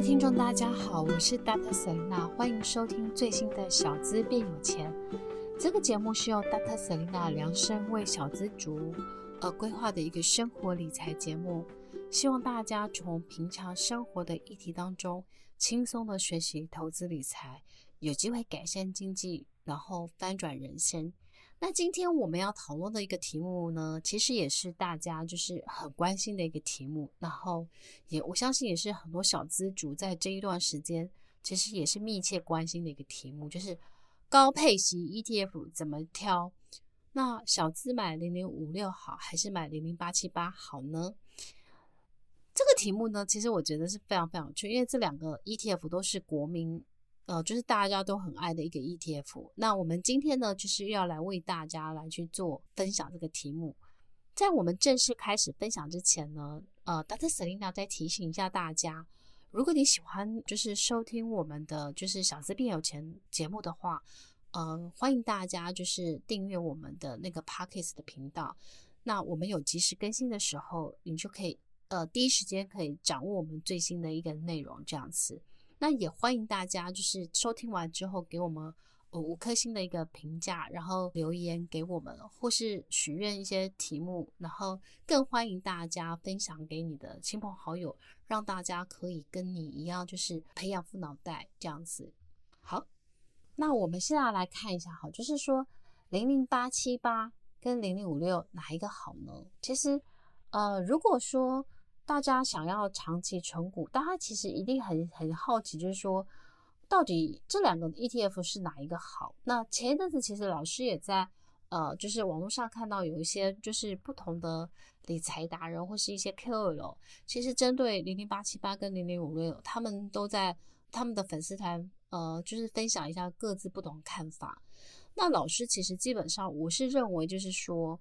听众，大家好，我是 Dr. Selena，欢迎收听最新的小资变有钱。这个节目是由 Dr. Selena 量身为小资族而规划的一个生活理财节目，希望大家从平常生活的议题当中轻松的学习投资理财，有机会改善经济，然后翻转人生。那今天我们要讨论的一个题目呢，其实也是大家就是很关心的一个题目，然后也我相信也是很多小资族在这一段时间其实也是密切关心的一个题目，就是高配息 ETF 怎么挑？那小资买零零五六好，还是买零零八七八好呢？这个题目呢，其实我觉得是非常非常有趣，因为这两个 ETF 都是国民。呃，就是大家都很爱的一个 ETF。那我们今天呢，就是要来为大家来去做分享这个题目。在我们正式开始分享之前呢，呃，Dr. Selina 再提醒一下大家，如果你喜欢就是收听我们的就是小资变有钱节目的话，呃，欢迎大家就是订阅我们的那个 Podcast 的频道。那我们有及时更新的时候，你就可以呃第一时间可以掌握我们最新的一个内容，这样子。那也欢迎大家，就是收听完之后给我们五颗星的一个评价，然后留言给我们，或是许愿一些题目，然后更欢迎大家分享给你的亲朋好友，让大家可以跟你一样，就是培养副脑袋这样子。好，那我们现在来看一下，好，就是说零零八七八跟零零五六哪一个好呢？其实，呃，如果说。大家想要长期存股，大家其实一定很很好奇，就是说，到底这两个 ETF 是哪一个好？那前一阵子其实老师也在呃，就是网络上看到有一些就是不同的理财达人或是一些 KOL，其实针对零零八七八跟零零五六，他们都在他们的粉丝团呃，就是分享一下各自不同看法。那老师其实基本上我是认为就是说。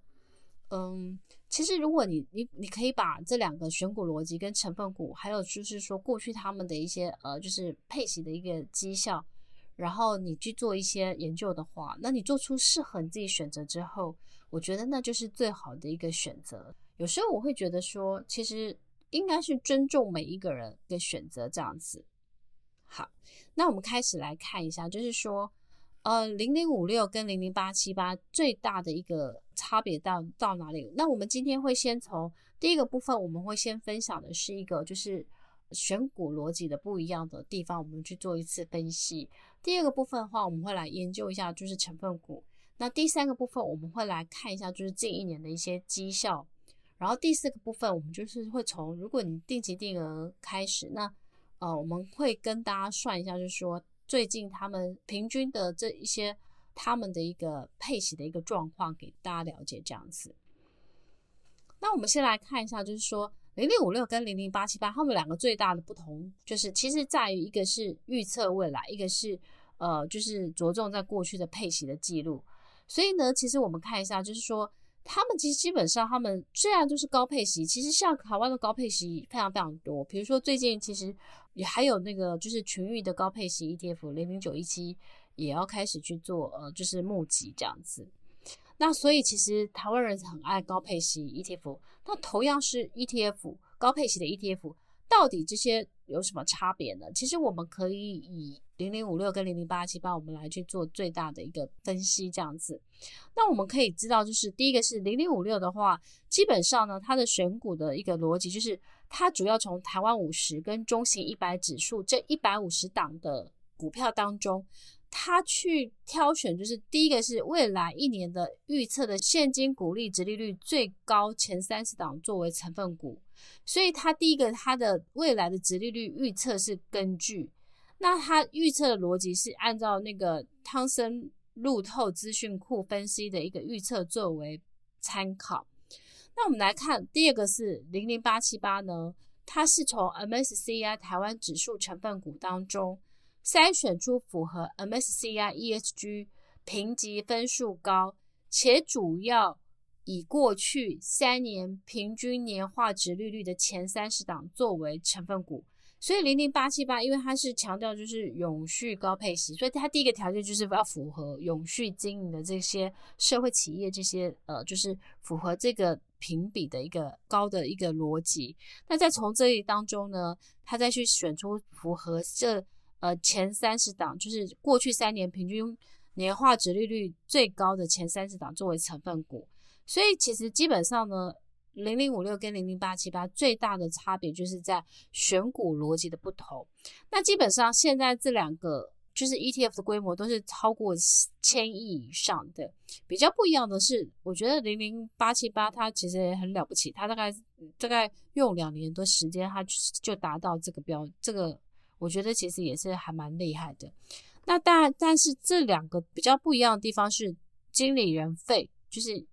嗯，其实如果你你你可以把这两个选股逻辑跟成分股，还有就是说过去他们的一些呃，就是配息的一个绩效，然后你去做一些研究的话，那你做出适合你自己选择之后，我觉得那就是最好的一个选择。有时候我会觉得说，其实应该是尊重每一个人的选择这样子。好，那我们开始来看一下，就是说。呃，零零五六跟零零八七八最大的一个差别到到哪里？那我们今天会先从第一个部分，我们会先分享的是一个就是选股逻辑的不一样的地方，我们去做一次分析。第二个部分的话，我们会来研究一下就是成分股。那第三个部分，我们会来看一下就是近一年的一些绩效。然后第四个部分，我们就是会从如果你定期定额开始，那呃，我们会跟大家算一下，就是说。最近他们平均的这一些他们的一个配息的一个状况，给大家了解这样子。那我们先来看一下，就是说零零五六跟零零八七八，他们两个最大的不同，就是其实在于一个是预测未来，一个是呃，就是着重在过去的配息的记录。所以呢，其实我们看一下，就是说。他们其实基本上，他们虽然都是高配息，其实像台湾的高配息非常非常多。比如说最近其实也还有那个就是群域的高配息 ETF 零零九一七也要开始去做呃，就是募集这样子。那所以其实台湾人很爱高配息 ETF。那同样是 ETF 高配息的 ETF，到底这些有什么差别呢？其实我们可以以零零五六跟零零八七八，我们来去做最大的一个分析，这样子。那我们可以知道，就是第一个是零零五六的话，基本上呢，它的选股的一个逻辑就是，它主要从台湾五十跟中型一百指数这一百五十档的股票当中，它去挑选，就是第一个是未来一年的预测的现金股利值利率最高前三十档作为成分股，所以它第一个它的未来的值利率预测是根据。那它预测的逻辑是按照那个汤森路透资讯库分析的一个预测作为参考。那我们来看第二个是零零八七八呢，它是从 MSCI 台湾指数成分股当中筛选出符合 MSCI ESG 评级分数高，且主要以过去三年平均年化值利率的前三十档作为成分股。所以零零八七八，因为它是强调就是永续高配息，所以它第一个条件就是要符合永续经营的这些社会企业，这些呃，就是符合这个评比的一个高的一个逻辑。那再从这里当中呢，他再去选出符合这呃前三十档，就是过去三年平均年化值利率最高的前三十档作为成分股。所以其实基本上呢。零零五六跟零零八七八最大的差别就是在选股逻辑的不同。那基本上现在这两个就是 ETF 的规模都是超过千亿以上的。比较不一样的是，我觉得零零八七八它其实也很了不起，它大概大概用两年多时间，它就达到这个标，这个我觉得其实也是还蛮厉害的。那当然，但是这两个比较不一样的地方是经理人费，就是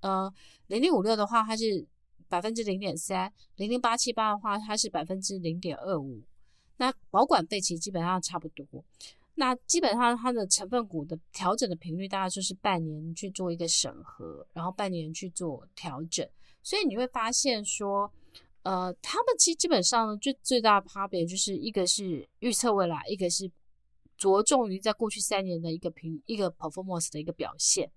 呃零零五六的话，它是。百分之零点三，零零八七八的话，它是百分之零点二五。那保管费其实基本上差不多。那基本上它的成分股的调整的频率大概就是半年去做一个审核，然后半年去做调整。所以你会发现说，呃，他们其实基本上呢，最最大的差别就是一个是预测未来，一个是着重于在过去三年的一个评一个 performance 的一个表现。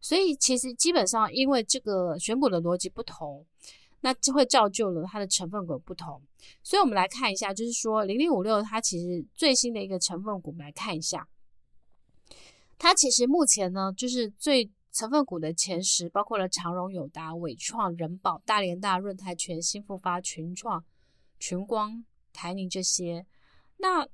所以其实基本上，因为这个选股的逻辑不同，那就会造就了它的成分股不同。所以我们来看一下，就是说零零五六它其实最新的一个成分股，我们来看一下，它其实目前呢，就是最成分股的前十，包括了长荣、友达、伟创、人保、大连大、润泰全、新复发、群创、群光、台宁这些。那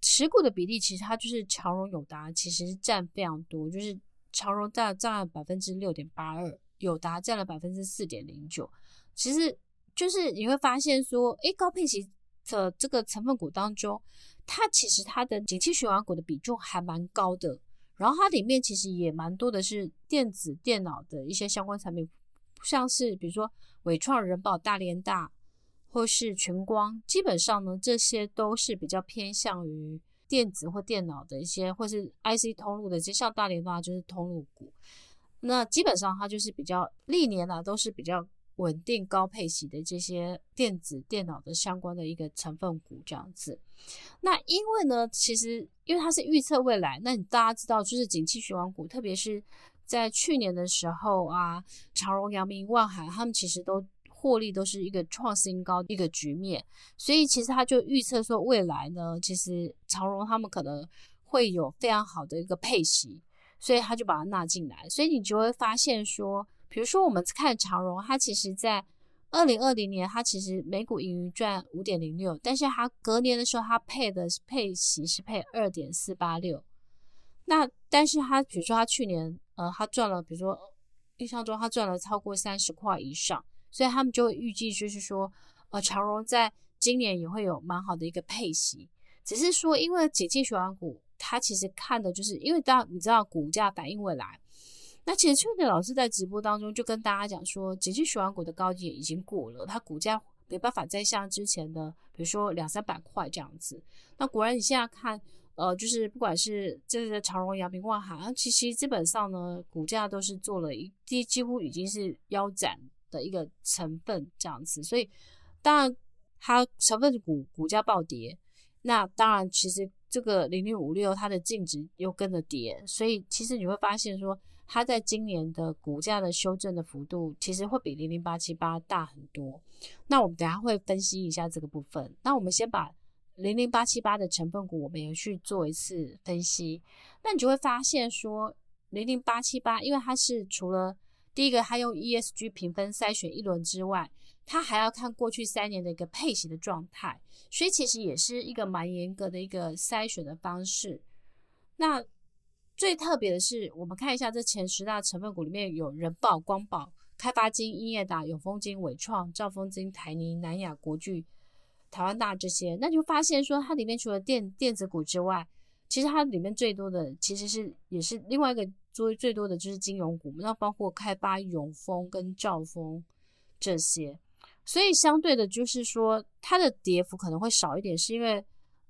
持股的比例，其实它就是长荣、友达，其实占非常多，就是。长荣占占了百分之六点八二，友达占了百分之四点零九。其实就是你会发现说，诶，高配息的这个成分股当中，它其实它的景气循环股的比重还蛮高的。然后它里面其实也蛮多的是电子电脑的一些相关产品，像是比如说伟创、人保、大连大或是群光，基本上呢，这些都是比较偏向于。电子或电脑的一些，或是 IC 通路的，其实像大联发就是通路股。那基本上它就是比较历年来都是比较稳定高配息的这些电子电脑的相关的一个成分股这样子。那因为呢，其实因为它是预测未来，那你大家知道就是景气循环股，特别是在去年的时候啊，长荣、阳明、万海他们其实都。获利都是一个创新高一个局面，所以其实他就预测说未来呢，其实长荣他们可能会有非常好的一个配息，所以他就把它纳进来。所以你就会发现说，比如说我们看长荣，它其实在二零二零年，它其实每股盈余赚五点零六，但是它隔年的时候，它配的配息是配二点四八六。那但是它比如说它去年呃，它赚了，比如说印象中它赚了超过三十块以上。所以他们就预计，就是说，呃，长荣在今年也会有蛮好的一个配息，只是说，因为景气循环股，它其实看的就是，因为大家你知道，股价反映未来。那其实去年老师在直播当中就跟大家讲说，景气循环股的高点已经过了，它股价没办法再像之前的，比如说两三百块这样子。那果然你现在看，呃，就是不管是这个长荣、阳明、万海，其实基本上呢，股价都是做了一，几几乎已经是腰斩。的一个成分这样子，所以当然它成分股股价暴跌，那当然其实这个零零五六它的净值又跟着跌，所以其实你会发现说它在今年的股价的修正的幅度其实会比零零八七八大很多。那我们等下会分析一下这个部分。那我们先把零零八七八的成分股我们也去做一次分析，那你就会发现说零零八七八，因为它是除了第一个，它用 ESG 评分筛选一轮之外，它还要看过去三年的一个配息的状态，所以其实也是一个蛮严格的一个筛选的方式。那最特别的是，我们看一下这前十大成分股里面有人保、光宝、开发金、英业达、永丰金、纬创、兆丰金、台泥、南亚、国巨、台湾大这些，那就发现说，它里面除了电电子股之外，其实它里面最多的其实是也是另外一个。做最多的就是金融股，那包括开发、永丰跟兆丰这些，所以相对的，就是说它的跌幅可能会少一点，是因为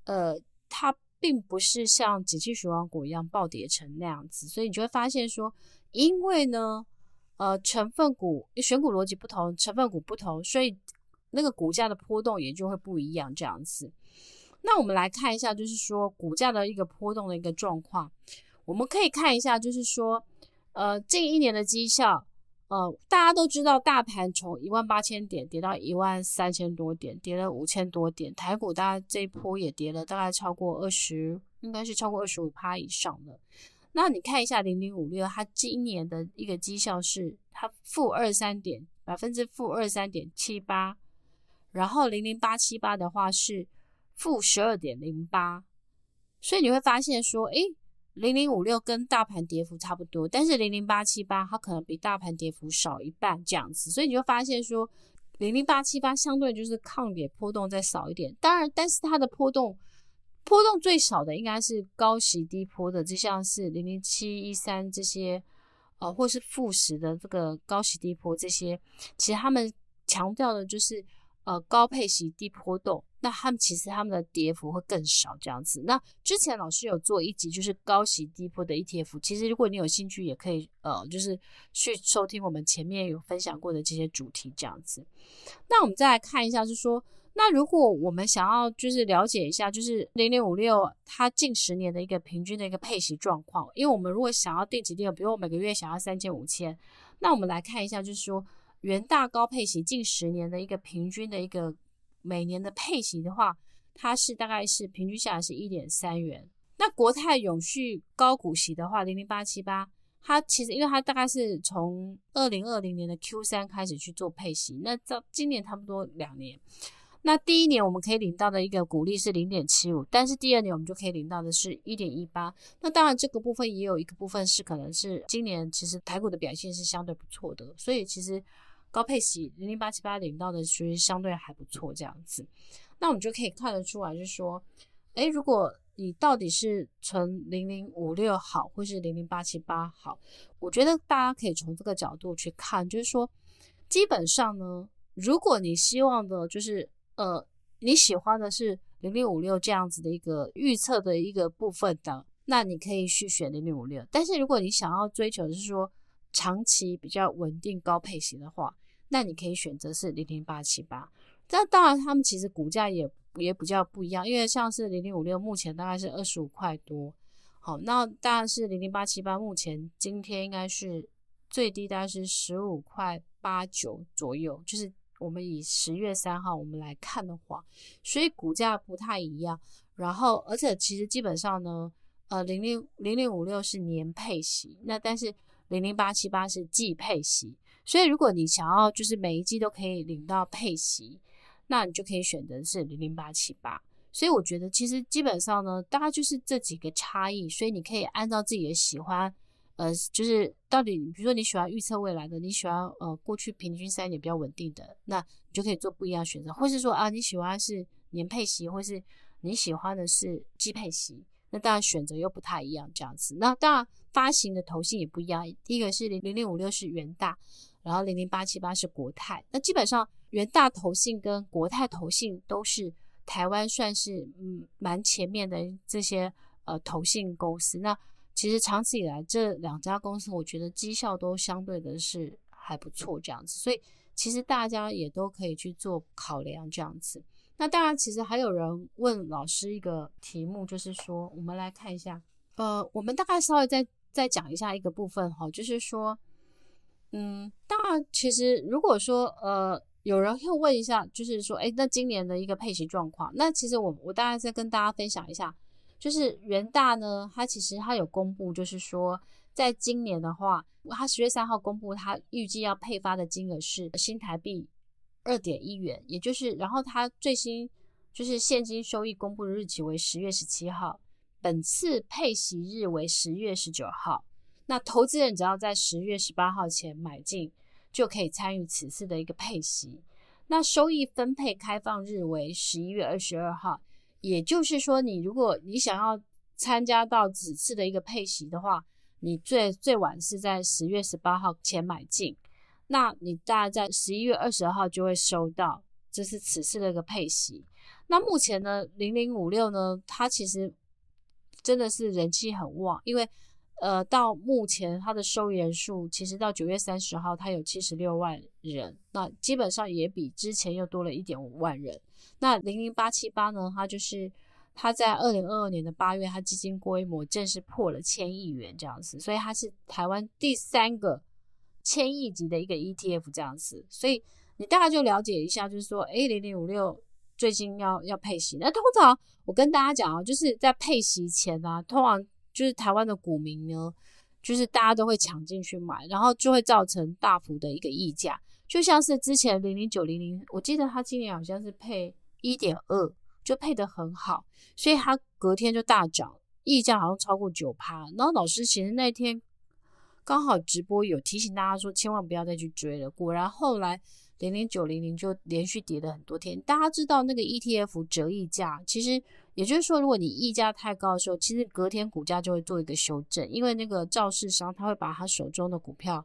呃，它并不是像景气循环股一样暴跌成那样子，所以你就会发现说，因为呢，呃，成分股选股逻辑不同，成分股不同，所以那个股价的波动也就会不一样这样子。那我们来看一下，就是说股价的一个波动的一个状况，我们可以看一下，就是说，呃，近一年的绩效，呃，大家都知道，大盘从一万八千点跌到一万三千多点，跌了五千多点，台股大概这一波也跌了大概超过二十，应该是超过二十五趴以上的。那你看一下零零五六，它今年的一个绩效是它负二三点百分之负二三点七八，然后零零八七八的话是负十二点零八，所以你会发现说，诶，零零五六跟大盘跌幅差不多，但是零零八七八它可能比大盘跌幅少一半这样子，所以你就发现说，零零八七八相对就是抗跌波动再少一点，当然，但是它的波动。波动最少的应该是高息低波的，就像是零零七一三这些，呃，或是富时的这个高息低波这些，其实他们强调的就是呃高配息低波动，那他们其实他们的跌幅会更少这样子。那之前老师有做一集就是高息低波的 ETF，其实如果你有兴趣也可以呃就是去收听我们前面有分享过的这些主题这样子。那我们再来看一下，就是说。那如果我们想要就是了解一下，就是零零五六它近十年的一个平均的一个配息状况，因为我们如果想要定期定额，比如我每个月想要三千五千，那我们来看一下，就是说元大高配息近十年的一个平均的一个每年的配息的话，它是大概是平均下来是一点三元。那国泰永续高股息的话，零零八七八，它其实因为它大概是从二零二零年的 Q 三开始去做配息，那到今年差不多两年。那第一年我们可以领到的一个股利是零点七五，但是第二年我们就可以领到的是一点一八。那当然这个部分也有一个部分是可能是今年其实台股的表现是相对不错的，所以其实高配息零零八七八领到的其实相对还不错这样子。那我们就可以看得出来，就是说，诶，如果你到底是存零零五六好，或是零零八七八好，我觉得大家可以从这个角度去看，就是说，基本上呢，如果你希望的就是呃，你喜欢的是零零五六这样子的一个预测的一个部分的，那你可以去选零零五六。但是如果你想要追求的是说长期比较稳定高配型的话，那你可以选择是零零八七八。那当然，他们其实股价也也比较不一样，因为像是零零五六目前大概是二十五块多，好，那当然是零零八七八目前今天应该是最低大概是十五块八九左右，就是。我们以十月三号我们来看的话，所以股价不太一样。然后，而且其实基本上呢，呃，零零零零五六是年配息，那但是零零八七八是季配息。所以，如果你想要就是每一季都可以领到配息，那你就可以选择是零零八七八。所以，我觉得其实基本上呢，大概就是这几个差异。所以，你可以按照自己的喜欢。呃，就是到底，比如说你喜欢预测未来的，你喜欢呃过去平均三年比较稳定的，那你就可以做不一样选择，或是说啊，你喜欢是年配息，或是你喜欢的是季配息，那当然选择又不太一样这样子。那当然发行的投信也不一样，第一个是零零五六是元大，然后零零八七八是国泰。那基本上元大投信跟国泰投信都是台湾算是嗯蛮前面的这些呃投信公司。那其实长此以来，这两家公司我觉得绩效都相对的是还不错，这样子，所以其实大家也都可以去做考量，这样子。那当然，其实还有人问老师一个题目，就是说，我们来看一下，呃，我们大概稍微再再讲一下一个部分哈，就是说，嗯，当然，其实如果说呃有人又问一下，就是说，诶，那今年的一个配息状况，那其实我我大概再跟大家分享一下。就是元大呢，它其实它有公布，就是说，在今年的话，它十月三号公布，它预计要配发的金额是新台币二点一元，也就是，然后它最新就是现金收益公布的日期为十月十七号，本次配息日为十月十九号。那投资人只要在十月十八号前买进，就可以参与此次的一个配息。那收益分配开放日为十一月二十二号。也就是说，你如果你想要参加到此次的一个配息的话，你最最晚是在十月十八号前买进，那你大概在十一月二十二号就会收到，这是此次的一个配息。那目前呢，零零五六呢，它其实真的是人气很旺，因为呃，到目前它的收益人数，其实到九月三十号，它有七十六万人，那基本上也比之前又多了一点五万人。那零零八七八呢，它就是它在二零二二年的八月，它基金规模正式破了千亿元这样子，所以它是台湾第三个千亿级的一个 ETF 这样子。所以你大概就了解一下，就是说，诶，零零五六最近要要配息，那通常我跟大家讲啊，就是在配息前啊，通常。就是台湾的股民呢，就是大家都会抢进去买，然后就会造成大幅的一个溢价。就像是之前零零九零零，我记得他今年好像是配一点二，就配得很好，所以他隔天就大涨，溢价好像超过九趴。然后老师其实那天刚好直播有提醒大家说，千万不要再去追了。果然后来零零九零零就连续跌了很多天。大家知道那个 ETF 折溢价，其实。也就是说，如果你溢价太高的时候，其实隔天股价就会做一个修正，因为那个造市商他会把他手中的股票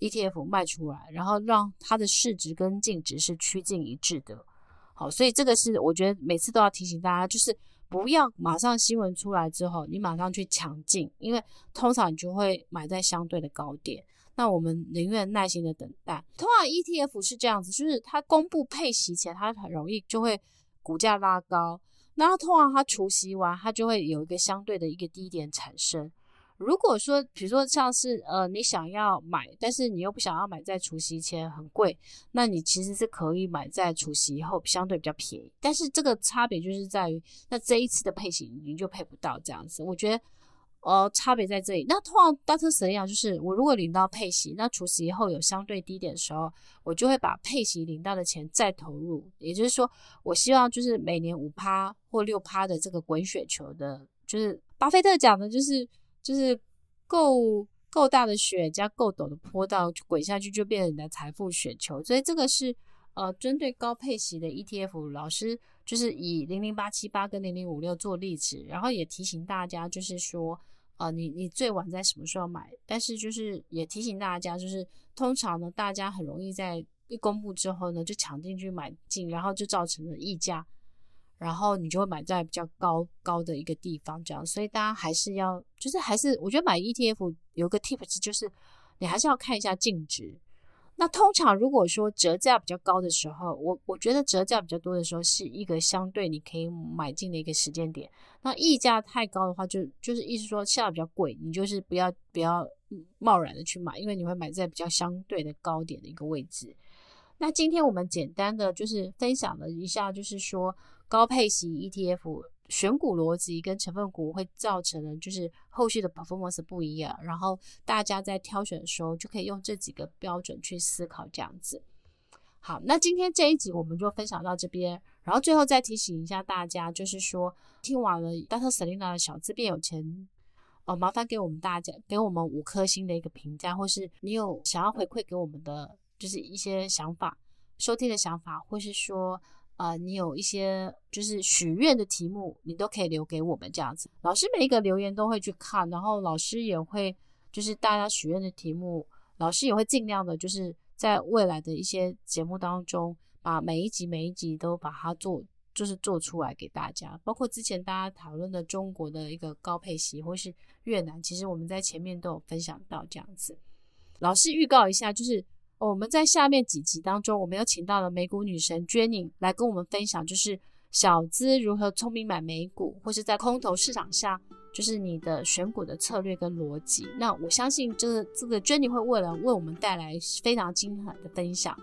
ETF 卖出来，然后让它的市值跟净值是趋近一致的。好，所以这个是我觉得每次都要提醒大家，就是不要马上新闻出来之后，你马上去抢进，因为通常你就会买在相对的高点。那我们宁愿耐心的等待。通常 ETF 是这样子，就是它公布配息前，它很容易就会股价拉高。然后通常它除息完，它就会有一个相对的一个低点产生。如果说，比如说像是呃，你想要买，但是你又不想要买在除夕前很贵，那你其实是可以买在除夕后相对比较便宜。但是这个差别就是在于，那这一次的配息你就配不到这样子。我觉得。哦，差别在这里。那通常大特神一样，就是我如果领到配息，那除夕以后有相对低点的时候，我就会把配息领到的钱再投入。也就是说，我希望就是每年五趴或六趴的这个滚雪球的，就是巴菲特讲的，就是就是够够大的雪加够陡的坡道滚下去就变成你的财富雪球。所以这个是呃针对高配息的 ETF，老师就是以零零八七八跟零零五六做例子，然后也提醒大家，就是说。呃，你你最晚在什么时候买？但是就是也提醒大家，就是通常呢，大家很容易在一公布之后呢，就抢进去买进，然后就造成了溢价，然后你就会买在比较高高的一个地方，这样。所以大家还是要，就是还是我觉得买 ETF 有个 tips 就是，你还是要看一下净值。那通常如果说折价比较高的时候，我我觉得折价比较多的时候是一个相对你可以买进的一个时间点。那溢价太高的话就，就是意思说下比较贵，你就是不要不要贸然的去买，因为你会买在比较相对的高点的一个位置。那今天我们简单的就是分享了一下，就是说高配型 ETF。选股逻辑跟成分股会造成的，就是后续的 performance 不一样，然后大家在挑选的时候就可以用这几个标准去思考，这样子。好，那今天这一集我们就分享到这边，然后最后再提醒一下大家，就是说听完了 Dr. Selina 的小资变有钱，哦，麻烦给我们大家给我们五颗星的一个评价，或是你有想要回馈给我们的，就是一些想法、收听的想法，或是说。啊、你有一些就是许愿的题目，你都可以留给我们这样子。老师每一个留言都会去看，然后老师也会就是大家许愿的题目，老师也会尽量的，就是在未来的一些节目当中，把每一集每一集都把它做，就是做出来给大家。包括之前大家讨论的中国的一个高配席，或是越南，其实我们在前面都有分享到这样子。老师预告一下，就是。我们在下面几集当中，我们又请到了美股女神 Jenny 来跟我们分享，就是小资如何聪明买美股，或是在空头市场下，就是你的选股的策略跟逻辑。那我相信，这个这个 Jenny 会为了为我们带来非常精彩的分享。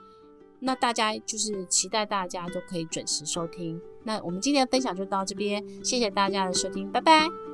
那大家就是期待大家都可以准时收听。那我们今天的分享就到这边，谢谢大家的收听，拜拜。